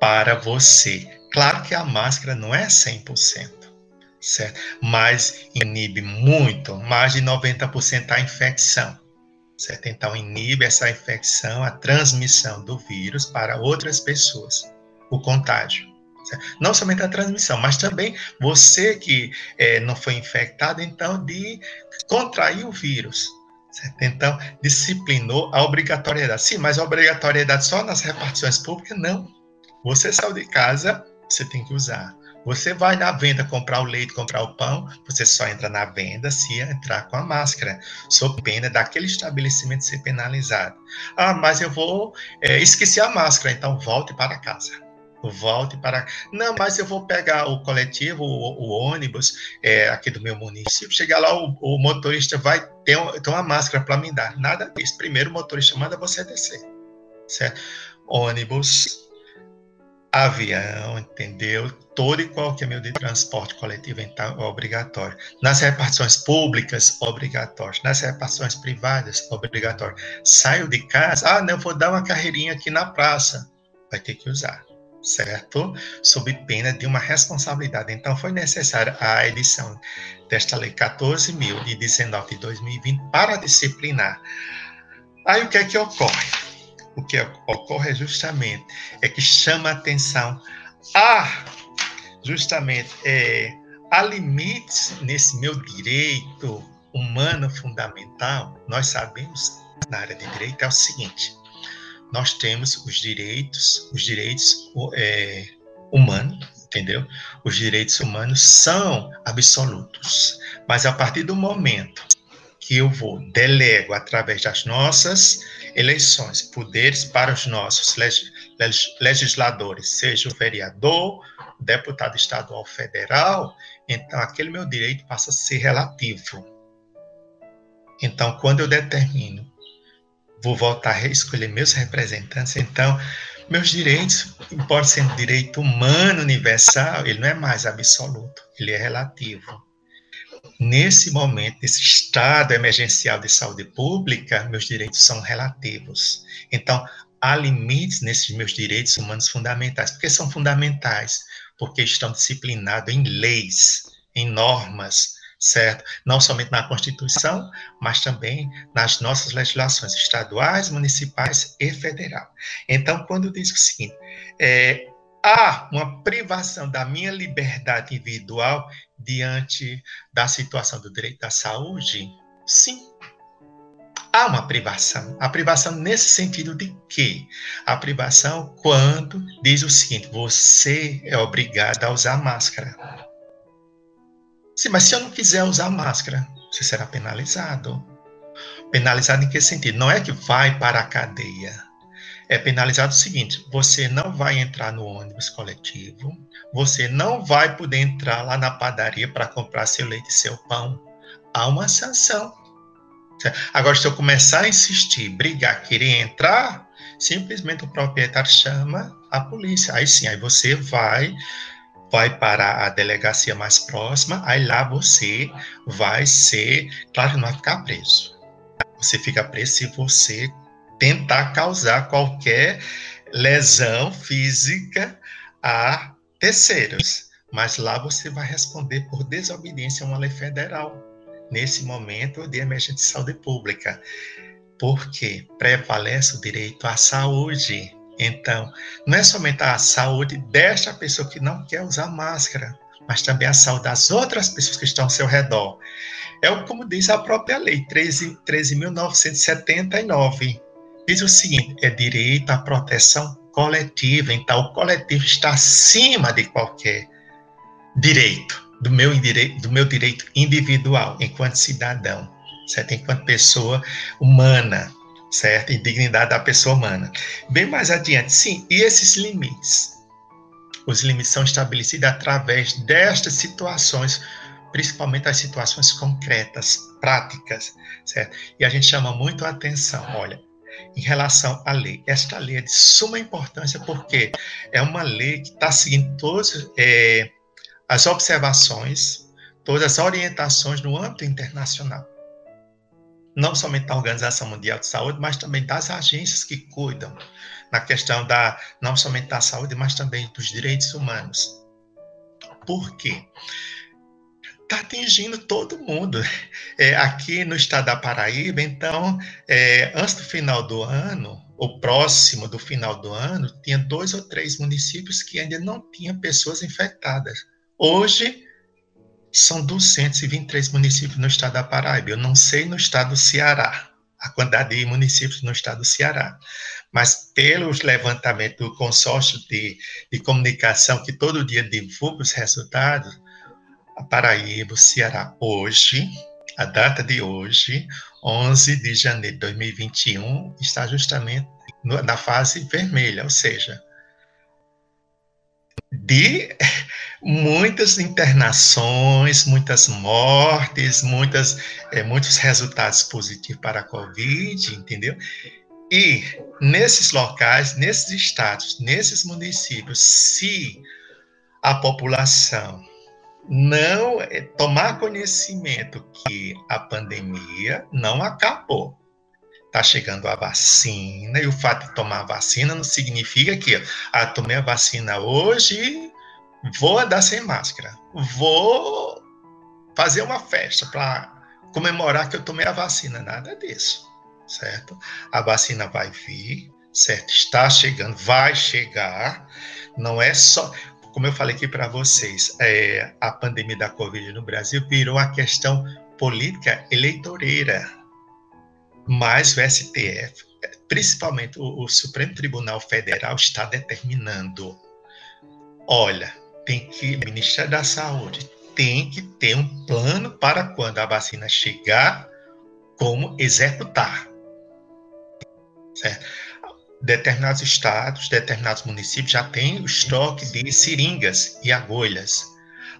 para você. Claro que a máscara não é 100%, certo? Mas inibe muito, mais de 90% a infecção, certo? Então inibe essa infecção, a transmissão do vírus para outras pessoas, o contágio. Certo? Não somente a transmissão, mas também você que é, não foi infectado, então, de contrair o vírus. Certo? Então, disciplinou a obrigatoriedade. Sim, mas a obrigatoriedade só nas repartições públicas? Não. Você saiu de casa, você tem que usar. Você vai na venda comprar o leite, comprar o pão, você só entra na venda se entrar com a máscara, sob pena daquele estabelecimento ser penalizado. Ah, mas eu vou é, esquecer a máscara, então volte para casa volte para. Não, mas eu vou pegar o coletivo, o, o ônibus é, aqui do meu município. Chegar lá, o, o motorista vai ter, ter uma máscara para me dar. Nada disso. Primeiro, o motorista manda você descer. Certo? Ônibus, avião, entendeu? Todo e qualquer meio de transporte coletivo então, é obrigatório. Nas repartições públicas, obrigatório. Nas repartições privadas, obrigatório. Saio de casa, ah, não, vou dar uma carreirinha aqui na praça. Vai ter que usar certo? Sob pena de uma responsabilidade. Então, foi necessária a edição desta Lei 14.019 de 2020 para disciplinar. Aí, o que é que ocorre? O que ocorre justamente é que chama atenção a, justamente, é, há limites nesse meu direito humano fundamental. Nós sabemos, na área de direito, é o seguinte, nós temos os direitos, os direitos é, humanos, entendeu? Os direitos humanos são absolutos, mas a partir do momento que eu vou delego através das nossas eleições poderes para os nossos legisladores, seja o vereador, deputado estadual federal, então aquele meu direito passa a ser relativo. Então, quando eu determino vou voltar a escolher meus representantes. Então, meus direitos, embora sendo direito humano universal, ele não é mais absoluto, ele é relativo. Nesse momento, nesse estado emergencial de saúde pública, meus direitos são relativos. Então, há limites nesses meus direitos humanos fundamentais. Porque são fundamentais? Porque estão disciplinados em leis, em normas, certo? Não somente na Constituição, mas também nas nossas legislações estaduais, municipais e federal. Então, quando diz o seguinte, é, há uma privação da minha liberdade individual diante da situação do direito à saúde? Sim. Há uma privação. A privação nesse sentido de quê? A privação quando diz o seguinte: você é obrigado a usar máscara. Sim, mas se eu não quiser usar máscara, você será penalizado. Penalizado em que sentido? Não é que vai para a cadeia. É penalizado o seguinte: você não vai entrar no ônibus coletivo, você não vai poder entrar lá na padaria para comprar seu leite e seu pão. Há uma sanção. Agora, se eu começar a insistir, brigar, querer entrar, simplesmente o proprietário chama a polícia. Aí sim, aí você vai vai para a delegacia mais próxima, aí lá você vai ser, claro, não vai ficar preso. Você fica preso se você tentar causar qualquer lesão física a terceiros. Mas lá você vai responder por desobediência a uma lei federal, nesse momento de emergência de saúde pública. Porque prevalece o direito à saúde então, não é somente a saúde desta pessoa que não quer usar máscara, mas também a saúde das outras pessoas que estão ao seu redor. É como diz a própria lei 13.979, 13 diz o seguinte: é direito à proteção coletiva. Então, o coletivo está acima de qualquer direito, do meu, direito, do meu direito individual, enquanto cidadão, certo? Enquanto pessoa humana, certo? E dignidade da pessoa humana. Bem mais adiante, sim, e esses limites? Os limites são estabelecidos através destas situações, principalmente as situações concretas, práticas, certo? E a gente chama muito a atenção, olha, em relação à lei. Esta lei é de suma importância porque é uma lei que está seguindo todas é, as observações, todas as orientações no âmbito internacional. Não somente da Organização Mundial de Saúde, mas também das agências que cuidam na questão da não somente da saúde, mas também dos direitos humanos. Por quê? Está atingindo todo mundo. É, aqui no estado da Paraíba, então, é, antes do final do ano, ou próximo do final do ano, tinha dois ou três municípios que ainda não tinham pessoas infectadas. Hoje, são 223 municípios no estado da Paraíba. Eu não sei no estado do Ceará, a quantidade de municípios no estado do Ceará. Mas pelos levantamentos do consórcio de, de comunicação, que todo dia divulga os resultados, a Paraíba, o Ceará, hoje, a data de hoje, 11 de janeiro de 2021, está justamente na fase vermelha, ou seja, de muitas internações, muitas mortes, muitas, é, muitos resultados positivos para a Covid, entendeu? E nesses locais, nesses estados, nesses municípios, se a população não é, tomar conhecimento que a pandemia não acabou. Está chegando a vacina, e o fato de tomar a vacina não significa que, ah, tomei a vacina hoje, vou andar sem máscara, vou fazer uma festa para comemorar que eu tomei a vacina, nada disso, certo? A vacina vai vir, certo? Está chegando, vai chegar, não é só como eu falei aqui para vocês, é, a pandemia da Covid no Brasil virou a questão política eleitoreira. Mas o STF, principalmente o, o Supremo Tribunal Federal, está determinando: olha, tem que, o Ministério da Saúde tem que ter um plano para quando a vacina chegar, como executar. Certo? Determinados estados, determinados municípios já têm o estoque de seringas e agulhas.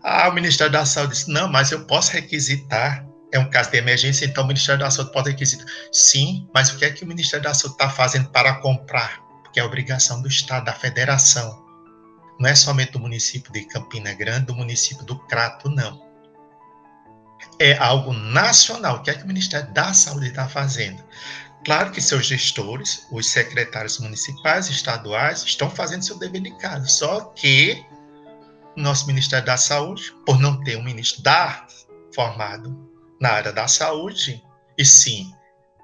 Ah, o Ministério da Saúde disse: não, mas eu posso requisitar. É um caso de emergência, então o Ministério da Saúde pode requisitar. Sim, mas o que é que o Ministério da Saúde está fazendo para comprar? Porque é obrigação do Estado, da Federação. Não é somente do município de Campina Grande, do município do Crato, não. É algo nacional. O que é que o Ministério da Saúde está fazendo? Claro que seus gestores, os secretários municipais estaduais, estão fazendo seu dever de casa, só que nosso Ministério da Saúde, por não ter um ministro da, formado na área da saúde, e sim,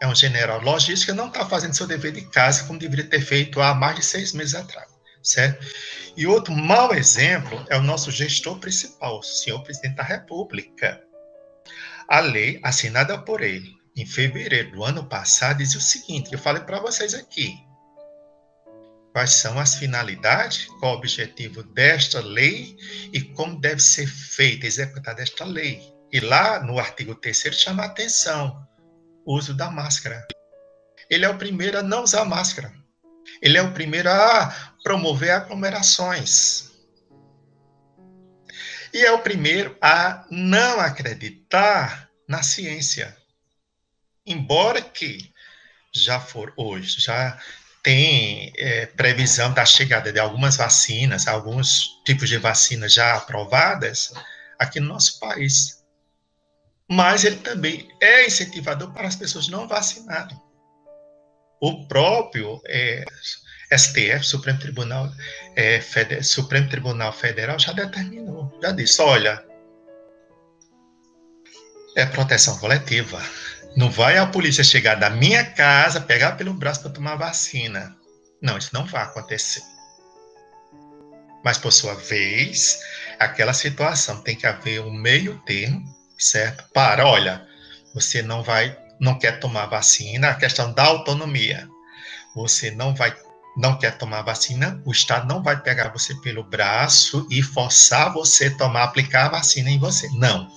é um general logística, não está fazendo seu dever de casa como deveria ter feito há mais de seis meses atrás, certo? E outro mau exemplo é o nosso gestor principal, o senhor presidente da República. A lei assinada por ele, em fevereiro do ano passado, dizia o seguinte: eu falei para vocês aqui. Quais são as finalidades, qual o objetivo desta lei e como deve ser feita, executada esta lei. E lá no artigo 3 chama a atenção o uso da máscara. Ele é o primeiro a não usar máscara. Ele é o primeiro a promover aglomerações. E é o primeiro a não acreditar na ciência embora que já for hoje, já tem é, previsão da chegada de algumas vacinas, alguns tipos de vacinas já aprovadas aqui no nosso país. Mas ele também é incentivador para as pessoas não vacinarem. O próprio é, STF, Supremo Tribunal, é, Supremo Tribunal Federal, já determinou, já disse, olha, é proteção coletiva. Não vai a polícia chegar da minha casa, pegar pelo braço para tomar vacina. Não, isso não vai acontecer. Mas, por sua vez, aquela situação tem que haver um meio termo, certo? Para, olha, você não vai, não quer tomar vacina, a questão da autonomia. você não vai não quer tomar vacina, o Estado não vai pegar você pelo braço e forçar você a tomar, aplicar a vacina em você. Não.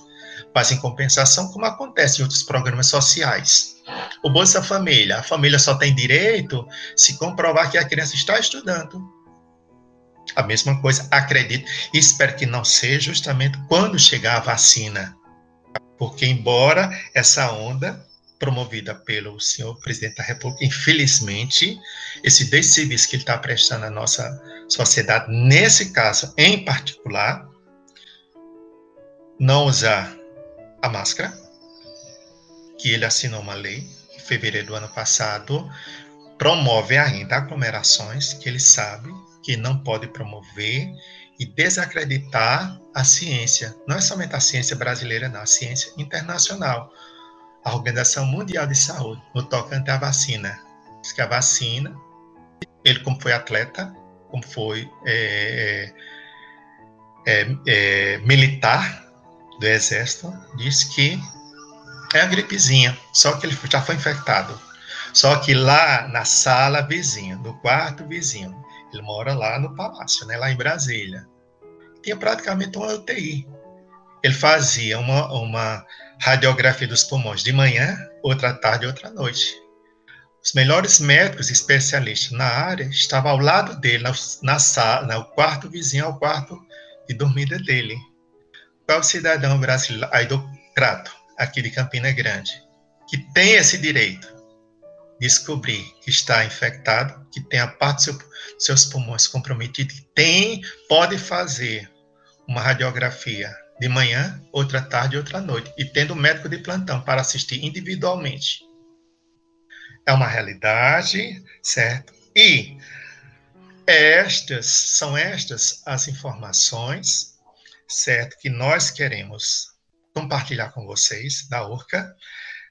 Mas em compensação, como acontece em outros programas sociais. O Bolsa Família, a família só tem direito se comprovar que a criança está estudando. A mesma coisa, acredito, e espero que não seja justamente quando chegar a vacina. Porque, embora essa onda promovida pelo senhor presidente da República, infelizmente, esse desserviço que ele está prestando à nossa sociedade, nesse caso em particular, não usar a máscara, que ele assinou uma lei em fevereiro do ano passado, promove ainda aglomerações que ele sabe que não pode promover e desacreditar a ciência. Não é somente a ciência brasileira, não, a ciência internacional. A Organização Mundial de Saúde, no tocante à vacina. Diz que a vacina, ele como foi atleta, como foi é, é, é, é militar do exército, diz que é a gripezinha, só que ele já foi infectado. Só que lá na sala vizinha, no quarto vizinho, ele mora lá no palácio, né, lá em Brasília. Tinha praticamente uma UTI. Ele fazia uma, uma radiografia dos pulmões de manhã, outra tarde e outra noite. Os melhores médicos especialistas na área estavam ao lado dele, na, na sala, no quarto vizinho ao quarto de dormida dele. Qual cidadão brasileiro, aí do Crato, aqui de Campina Grande, que tem esse direito descobrir que está infectado, que tem a parte dos seu, seus pulmões comprometidos, tem, pode fazer uma radiografia de manhã, outra tarde, outra noite, e tendo médico de plantão para assistir individualmente. É uma realidade, certo? E estas são estas as informações, certo, que nós queremos compartilhar com vocês da URCA,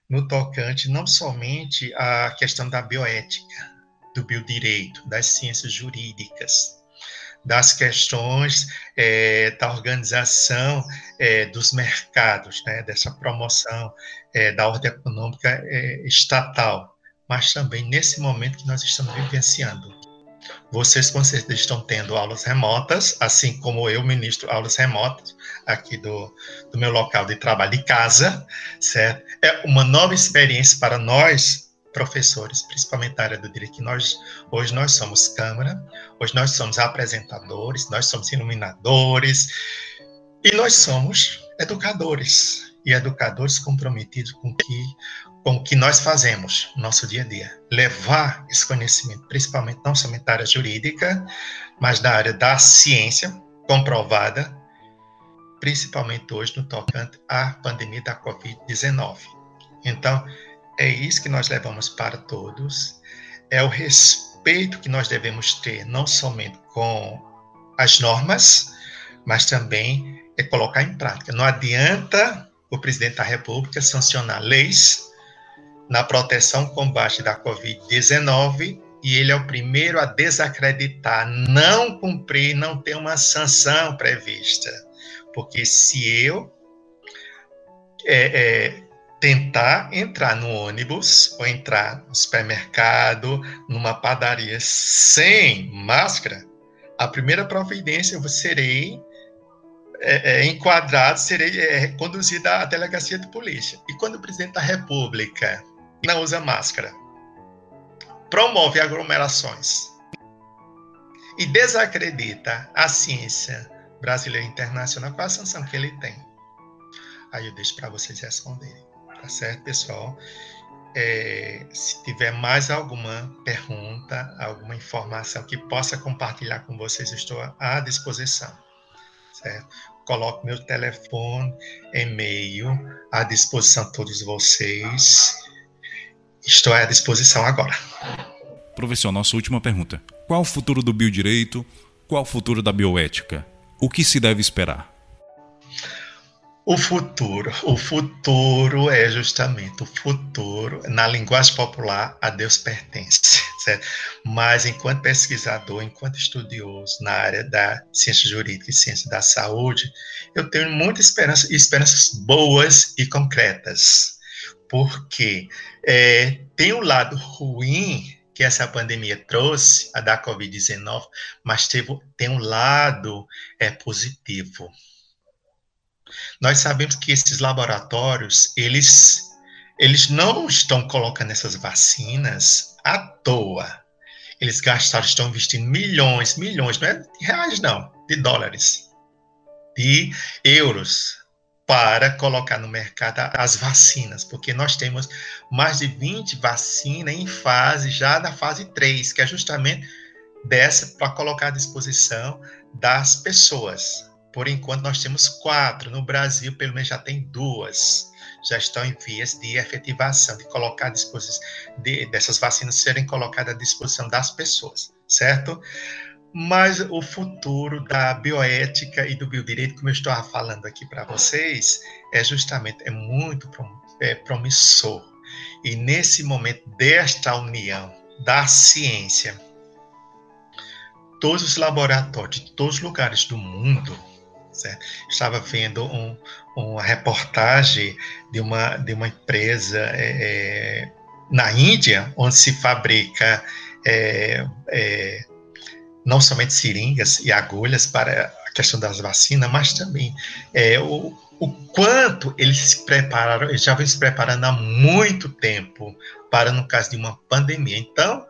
no tocante não somente à questão da bioética, do biodireito, das ciências jurídicas, das questões é, da organização é, dos mercados, né, dessa promoção é, da ordem econômica é, estatal, mas também nesse momento que nós estamos vivenciando. Vocês com certeza estão tendo aulas remotas, assim como eu ministro aulas remotas aqui do, do meu local de trabalho de casa, certo? É uma nova experiência para nós, professores, principalmente da área do direito, que nós, hoje nós somos Câmara, hoje nós somos apresentadores, nós somos iluminadores, e nós somos educadores, e educadores comprometidos com que com o que nós fazemos no nosso dia a dia. Levar esse conhecimento, principalmente não somente da área jurídica, mas da área da ciência comprovada, principalmente hoje no tocante à pandemia da Covid-19. Então, é isso que nós levamos para todos, é o respeito que nós devemos ter, não somente com as normas, mas também é colocar em prática. Não adianta o presidente da República sancionar leis na proteção combate da Covid-19 e ele é o primeiro a desacreditar, não cumprir, não ter uma sanção prevista. Porque se eu é, é, tentar entrar no ônibus ou entrar no supermercado, numa padaria sem máscara, a primeira providência eu serei é, é, enquadrado, serei é, conduzido à delegacia de polícia. E quando o presidente da República não usa máscara, promove aglomerações e desacredita a ciência brasileira e internacional, qual a sanção que ele tem? Aí eu deixo para vocês responderem. Tá certo, pessoal? É, se tiver mais alguma pergunta, alguma informação que possa compartilhar com vocês, estou à disposição. Certo? Coloco meu telefone, e-mail à disposição de todos vocês. Estou à disposição agora. Professor, nossa última pergunta. Qual o futuro do biodireito? Qual o futuro da bioética? O que se deve esperar? O futuro, o futuro é justamente o futuro, na linguagem popular, a Deus pertence, certo? Mas enquanto pesquisador, enquanto estudioso na área da ciência jurídica e ciência da saúde, eu tenho muita esperança, esperanças boas e concretas, porque é, tem um lado ruim que essa pandemia trouxe, a da Covid-19, mas teve, tem um lado é, positivo. Nós sabemos que esses laboratórios, eles, eles não estão colocando essas vacinas à toa. Eles gastaram, estão investindo milhões, milhões, não é de reais não, de dólares, de euros, para colocar no mercado as vacinas, porque nós temos mais de 20 vacinas em fase, já na fase 3, que é justamente dessa para colocar à disposição das pessoas. Por enquanto, nós temos quatro. No Brasil, pelo menos, já tem duas. Já estão em vias de efetivação, de colocar à disposição, de, dessas vacinas serem colocadas à disposição das pessoas, certo? Mas o futuro da bioética e do biodireito, como eu estou falando aqui para vocês, é justamente é muito é, promissor. E nesse momento desta união da ciência, todos os laboratórios de todos os lugares do mundo, certo? estava vendo um, uma reportagem de uma, de uma empresa é, é na Índia, onde se fabrica é, é não somente seringas e agulhas para a questão das vacinas, mas também é, o, o quanto eles se prepararam, eles já vêm se preparando há muito tempo para no caso de uma pandemia. Então,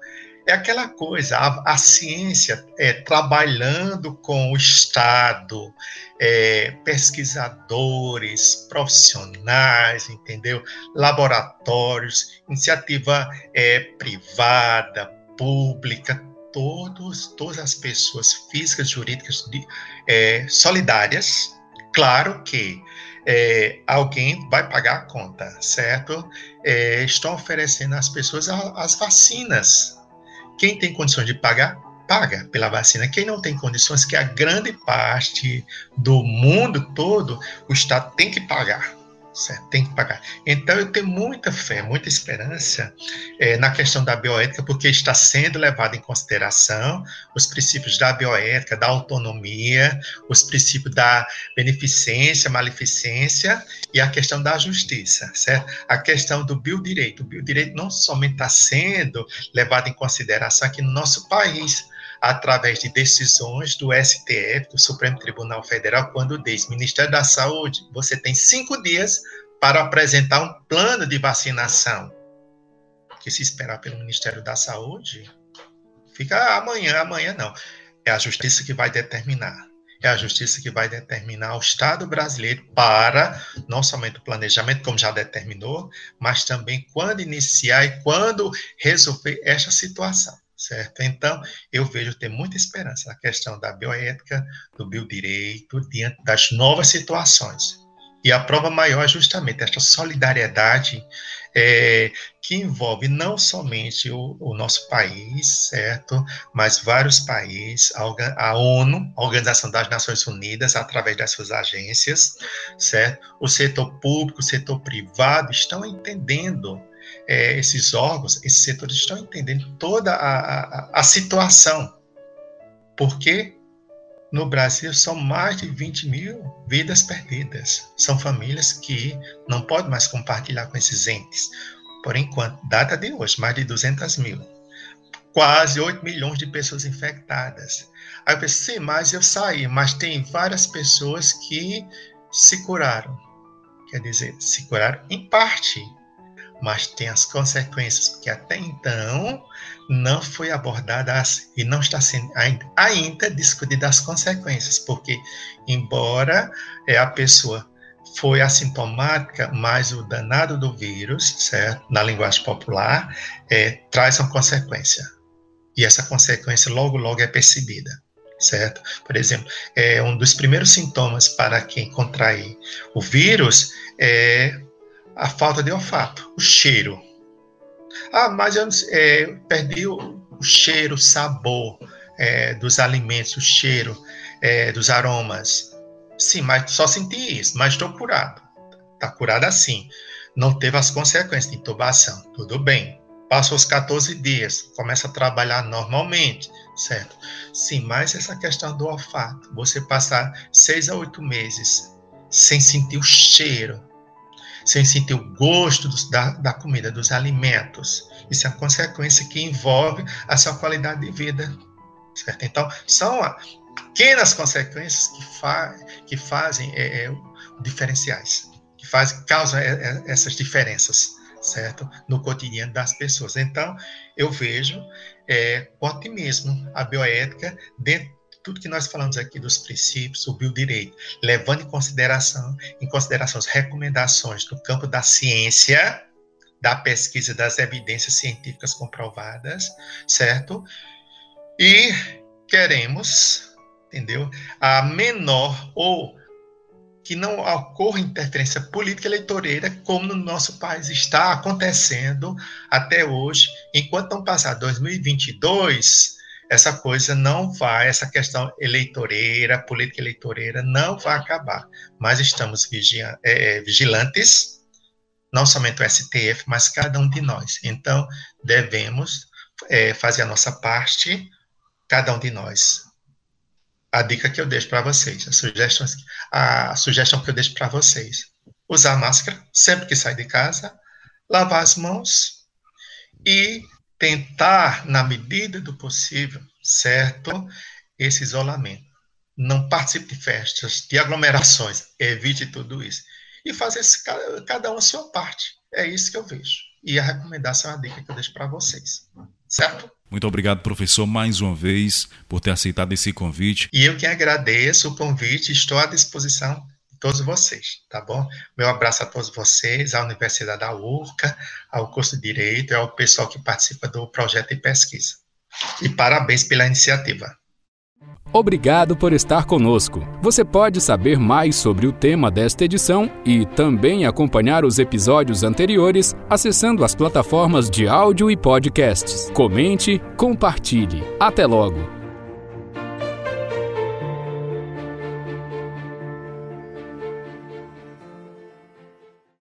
é aquela coisa, a, a ciência é, trabalhando com o Estado, é, pesquisadores, profissionais, entendeu? Laboratórios, iniciativa é, privada, pública, todos, todas as pessoas físicas, jurídicas de, é, solidárias. Claro que é, alguém vai pagar a conta, certo? É, estão oferecendo às pessoas as vacinas. Quem tem condições de pagar, paga pela vacina. Quem não tem condições, que a grande parte do mundo todo, o Estado tem que pagar certo? Tem que pagar. Então, eu tenho muita fé, muita esperança é, na questão da bioética, porque está sendo levado em consideração os princípios da bioética, da autonomia, os princípios da beneficência, maleficência e a questão da justiça, certo? A questão do biodireito. O biodireito não somente está sendo levado em consideração aqui no nosso país, através de decisões do STF, do Supremo Tribunal Federal, quando diz: Ministério da Saúde, você tem cinco dias para apresentar um plano de vacinação. Que se esperar pelo Ministério da Saúde, fica amanhã, amanhã não. É a justiça que vai determinar. É a justiça que vai determinar o Estado brasileiro para não somente o planejamento, como já determinou, mas também quando iniciar e quando resolver esta situação certo? Então, eu vejo ter muita esperança na questão da bioética, do biodireito, diante das novas situações. E a prova maior é justamente essa solidariedade é, que envolve não somente o, o, nosso país, certo? Mas vários países, a, a, ONU, a Organização das Nações Unidas, através das suas agências, certo? O setor público, o setor privado estão entendendo é, esses órgãos, esses setores estão entendendo toda a, a, a situação. Porque no Brasil são mais de 20 mil vidas perdidas. São famílias que não podem mais compartilhar com esses entes. Por enquanto, data de hoje, mais de 200 mil. Quase 8 milhões de pessoas infectadas. Aí eu pensei, mas eu saí, mas tem várias pessoas que se curaram. Quer dizer, se curaram em parte mas tem as consequências, porque até então não foi abordada e não está sendo ainda, ainda discutida as consequências, porque embora é, a pessoa foi assintomática, mas o danado do vírus, certo? Na linguagem popular, é, traz uma consequência. E essa consequência logo, logo é percebida, certo? Por exemplo, é, um dos primeiros sintomas para quem contrair o vírus é a falta de olfato, o cheiro. Ah, mas eu é, perdi o, o, cheiro, o sabor é, dos alimentos, o cheiro é, dos aromas. Sim, mas só senti isso, mas estou curado. Está curado assim. Não teve as consequências de intubação. Tudo bem. Passou os 14 dias, começa a trabalhar normalmente, certo? Sim, mas essa questão do olfato, você passar seis a oito meses sem sentir o cheiro, sem sentir o gosto dos, da, da comida, dos alimentos. Isso é uma consequência que envolve a sua qualidade de vida. Certo? Então, são pequenas consequências que, fa que fazem é, é, diferenciais, que fazem, causam é, é, essas diferenças, certo? No cotidiano das pessoas. Então, eu vejo é, com otimismo a bioética dentro tudo que nós falamos aqui dos princípios, o biodireito, levando em consideração, em consideração as recomendações do campo da ciência, da pesquisa das evidências científicas comprovadas, certo? E queremos, entendeu? A menor ou que não ocorra interferência política eleitoreira, como no nosso país está acontecendo até hoje, enquanto não passar 2022, essa coisa não vai, essa questão eleitoreira, política eleitoreira, não vai acabar. Mas estamos é, é vigilantes, não somente o STF, mas cada um de nós. Então, devemos é, fazer a nossa parte, cada um de nós. A dica que eu deixo para vocês, a sugestão, a sugestão que eu deixo para vocês: usar máscara sempre que sai de casa, lavar as mãos e tentar, na medida do possível, certo, esse isolamento. Não participe de festas, de aglomerações, evite tudo isso. E fazer cada um a sua parte. É isso que eu vejo. E a recomendação é a dica que eu deixo para vocês. Certo? Muito obrigado, professor, mais uma vez, por ter aceitado esse convite. E eu que agradeço o convite, estou à disposição todos vocês, tá bom? Meu abraço a todos vocês, à Universidade da URCA, ao curso de Direito e ao pessoal que participa do projeto de pesquisa. E parabéns pela iniciativa. Obrigado por estar conosco. Você pode saber mais sobre o tema desta edição e também acompanhar os episódios anteriores acessando as plataformas de áudio e podcasts. Comente, compartilhe. Até logo!